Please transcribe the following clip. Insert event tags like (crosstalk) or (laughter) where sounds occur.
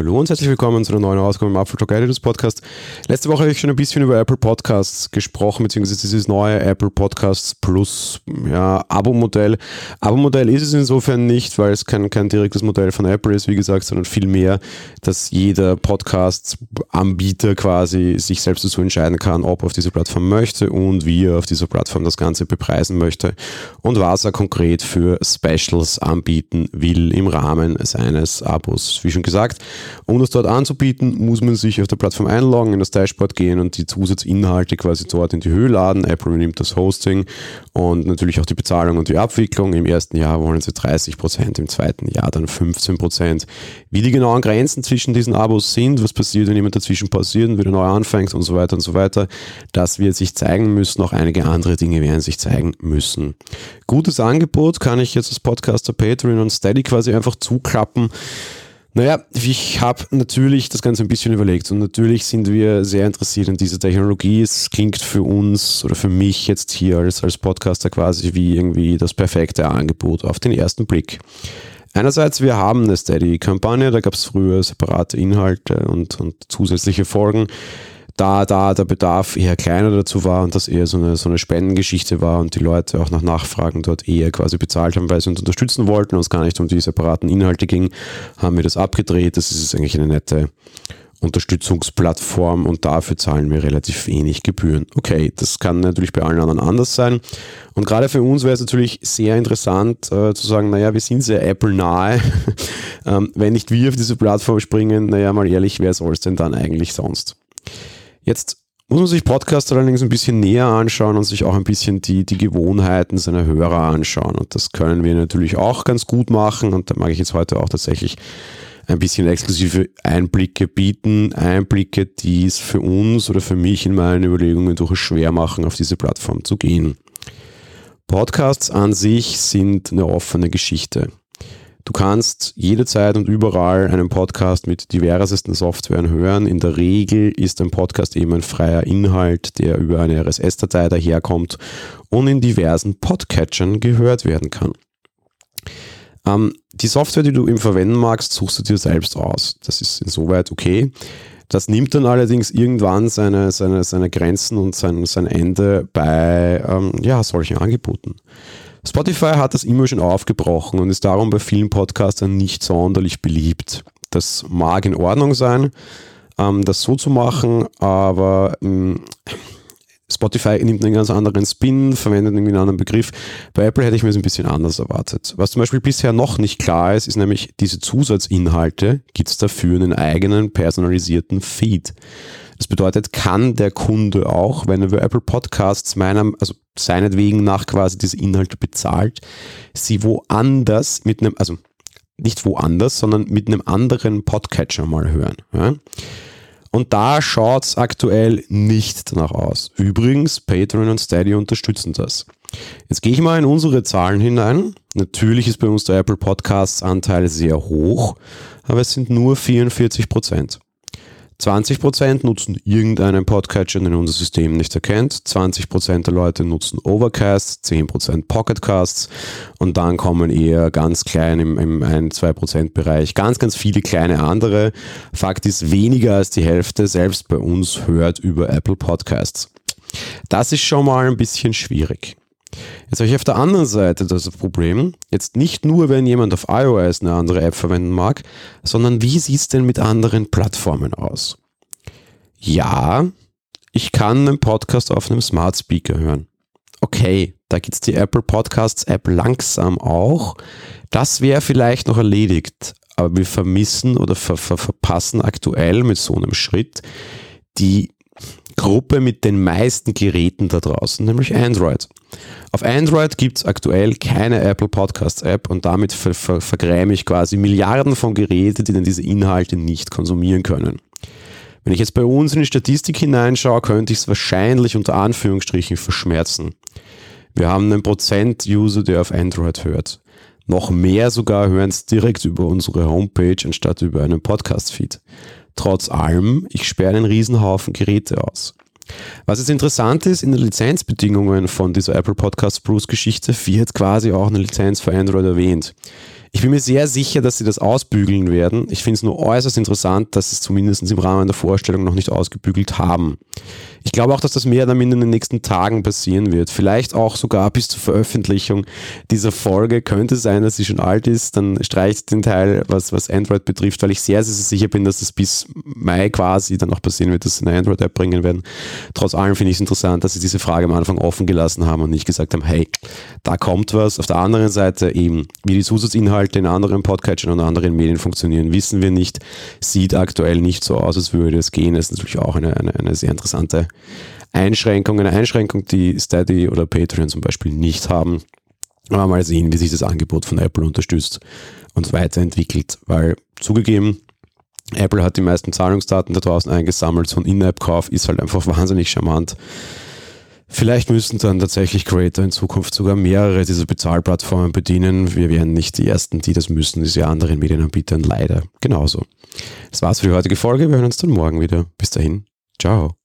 Hallo und herzlich willkommen zu einer neuen Ausgabe im Apple Talk Editors Podcast. Letzte Woche habe ich schon ein bisschen über Apple Podcasts gesprochen, beziehungsweise dieses neue Apple Podcasts Plus ja, Abo-Modell. Abo-Modell ist es insofern nicht, weil es kein, kein direktes Modell von Apple ist, wie gesagt, sondern vielmehr, dass jeder Podcast-Anbieter quasi sich selbst dazu entscheiden kann, ob er auf diese Plattform möchte und wie er auf dieser Plattform das Ganze bepreisen möchte und was er konkret für Specials anbieten will im Rahmen seines Abos. Wie schon gesagt, um das dort anzubieten, muss man sich auf der Plattform einloggen, in das Dashboard gehen und die Zusatzinhalte quasi dort in die Höhe laden. Apple übernimmt das Hosting und natürlich auch die Bezahlung und die Abwicklung. Im ersten Jahr wollen sie 30 Prozent, im zweiten Jahr dann 15 Prozent. Wie die genauen Grenzen zwischen diesen Abos sind, was passiert, wenn jemand dazwischen passiert und wieder neu anfängt und so weiter und so weiter, das wird sich zeigen müssen. Auch einige andere Dinge werden sich zeigen müssen. Gutes Angebot kann ich jetzt als Podcaster Patreon und Steady quasi einfach zuklappen. Naja, ich habe natürlich das Ganze ein bisschen überlegt und natürlich sind wir sehr interessiert in dieser Technologie. Es klingt für uns oder für mich jetzt hier als, als Podcaster quasi wie irgendwie das perfekte Angebot auf den ersten Blick. Einerseits, wir haben eine Steady-Kampagne, da gab es früher separate Inhalte und, und zusätzliche Folgen da, da der Bedarf eher kleiner dazu war und das eher so eine, so eine Spendengeschichte war und die Leute auch nach Nachfragen dort eher quasi bezahlt haben, weil sie uns unterstützen wollten und es gar nicht um die separaten Inhalte ging, haben wir das abgedreht. Das ist eigentlich eine nette Unterstützungsplattform und dafür zahlen wir relativ wenig Gebühren. Okay, das kann natürlich bei allen anderen anders sein. Und gerade für uns wäre es natürlich sehr interessant äh, zu sagen, naja, wir sind sehr Apple-nahe. (laughs) ähm, wenn nicht wir auf diese Plattform springen, naja, mal ehrlich, wer soll es denn dann eigentlich sonst? Jetzt muss man sich Podcast allerdings ein bisschen näher anschauen und sich auch ein bisschen die, die Gewohnheiten seiner Hörer anschauen. Und das können wir natürlich auch ganz gut machen. Und da mag ich jetzt heute auch tatsächlich ein bisschen exklusive Einblicke bieten. Einblicke, die es für uns oder für mich in meinen Überlegungen durchaus schwer machen, auf diese Plattform zu gehen. Podcasts an sich sind eine offene Geschichte. Du kannst jederzeit und überall einen Podcast mit diversesten Softwaren hören. In der Regel ist ein Podcast eben ein freier Inhalt, der über eine RSS-Datei daherkommt und in diversen Podcatchern gehört werden kann. Ähm, die Software, die du im verwenden magst, suchst du dir selbst aus. Das ist insoweit okay. Das nimmt dann allerdings irgendwann seine, seine, seine Grenzen und sein, sein Ende bei ähm, ja, solchen Angeboten. Spotify hat das immer schon aufgebrochen und ist darum bei vielen Podcastern nicht sonderlich beliebt. Das mag in Ordnung sein, ähm, das so zu machen, aber ähm, Spotify nimmt einen ganz anderen Spin, verwendet irgendwie einen anderen Begriff. Bei Apple hätte ich mir das ein bisschen anders erwartet. Was zum Beispiel bisher noch nicht klar ist, ist nämlich diese Zusatzinhalte, gibt es dafür einen eigenen personalisierten Feed. Das bedeutet, kann der Kunde auch, wenn er über Apple Podcasts meinem, also seinetwegen nach quasi diese Inhalte bezahlt, sie woanders mit einem, also nicht woanders, sondern mit einem anderen Podcatcher mal hören. Ja? Und da schaut es aktuell nicht danach aus. Übrigens, Patreon und Steady unterstützen das. Jetzt gehe ich mal in unsere Zahlen hinein. Natürlich ist bei uns der Apple Podcasts Anteil sehr hoch, aber es sind nur 44 Prozent. 20% nutzen irgendeinen Podcatcher, den unser System nicht erkennt. 20% der Leute nutzen Overcast, 10% Pocketcasts und dann kommen eher ganz klein im, im 1-2% Bereich ganz, ganz viele kleine andere. Fakt ist, weniger als die Hälfte selbst bei uns hört über Apple Podcasts. Das ist schon mal ein bisschen schwierig. Jetzt habe ich auf der anderen Seite das Problem, jetzt nicht nur, wenn jemand auf iOS eine andere App verwenden mag, sondern wie sieht es denn mit anderen Plattformen aus? Ja, ich kann einen Podcast auf einem Smart Speaker hören. Okay, da gibt es die Apple Podcasts App langsam auch. Das wäre vielleicht noch erledigt, aber wir vermissen oder ver ver verpassen aktuell mit so einem Schritt die Gruppe mit den meisten Geräten da draußen, nämlich Android. Auf Android gibt es aktuell keine Apple Podcasts App und damit ver ver vergräme ich quasi Milliarden von Geräten, die dann diese Inhalte nicht konsumieren können. Wenn ich jetzt bei uns in die Statistik hineinschaue, könnte ich es wahrscheinlich unter Anführungsstrichen verschmerzen. Wir haben einen Prozent-User, der auf Android hört. Noch mehr sogar hören es direkt über unsere Homepage anstatt über einen Podcast-Feed. Trotz allem, ich sperre einen Riesenhaufen Geräte aus. Was jetzt interessant ist, in den Lizenzbedingungen von dieser Apple Podcast Plus Geschichte wird quasi auch eine Lizenz für Android erwähnt. Ich bin mir sehr sicher, dass sie das ausbügeln werden. Ich finde es nur äußerst interessant, dass sie es zumindest im Rahmen der Vorstellung noch nicht ausgebügelt haben. Ich glaube auch, dass das mehr oder minder in den nächsten Tagen passieren wird. Vielleicht auch sogar bis zur Veröffentlichung dieser Folge. Könnte sein, dass sie schon alt ist. Dann streicht den Teil, was, was Android betrifft, weil ich sehr, sehr sicher bin, dass das bis Mai quasi dann auch passieren wird, dass sie eine Android-App bringen werden. Trotz allem finde ich es interessant, dass sie diese Frage am Anfang offen gelassen haben und nicht gesagt haben, hey, da kommt was. Auf der anderen Seite eben, wie die Zusatzinhalte in anderen Podcatchern und anderen Medien funktionieren, wissen wir nicht. Sieht aktuell nicht so aus, als würde es gehen. Das ist natürlich auch eine, eine, eine sehr interessante Einschränkung, eine Einschränkung, die Steady oder Patreon zum Beispiel nicht haben. Aber mal sehen, wie sich das Angebot von Apple unterstützt und weiterentwickelt, weil zugegeben, Apple hat die meisten Zahlungsdaten da draußen eingesammelt. So ein In-App-Kauf ist halt einfach wahnsinnig charmant. Vielleicht müssen dann tatsächlich Creator in Zukunft sogar mehrere dieser Bezahlplattformen bedienen. Wir wären nicht die Ersten, die das müssen. Ist ja anderen Medienanbietern leider genauso. Das war's für die heutige Folge. Wir hören uns dann morgen wieder. Bis dahin. Ciao.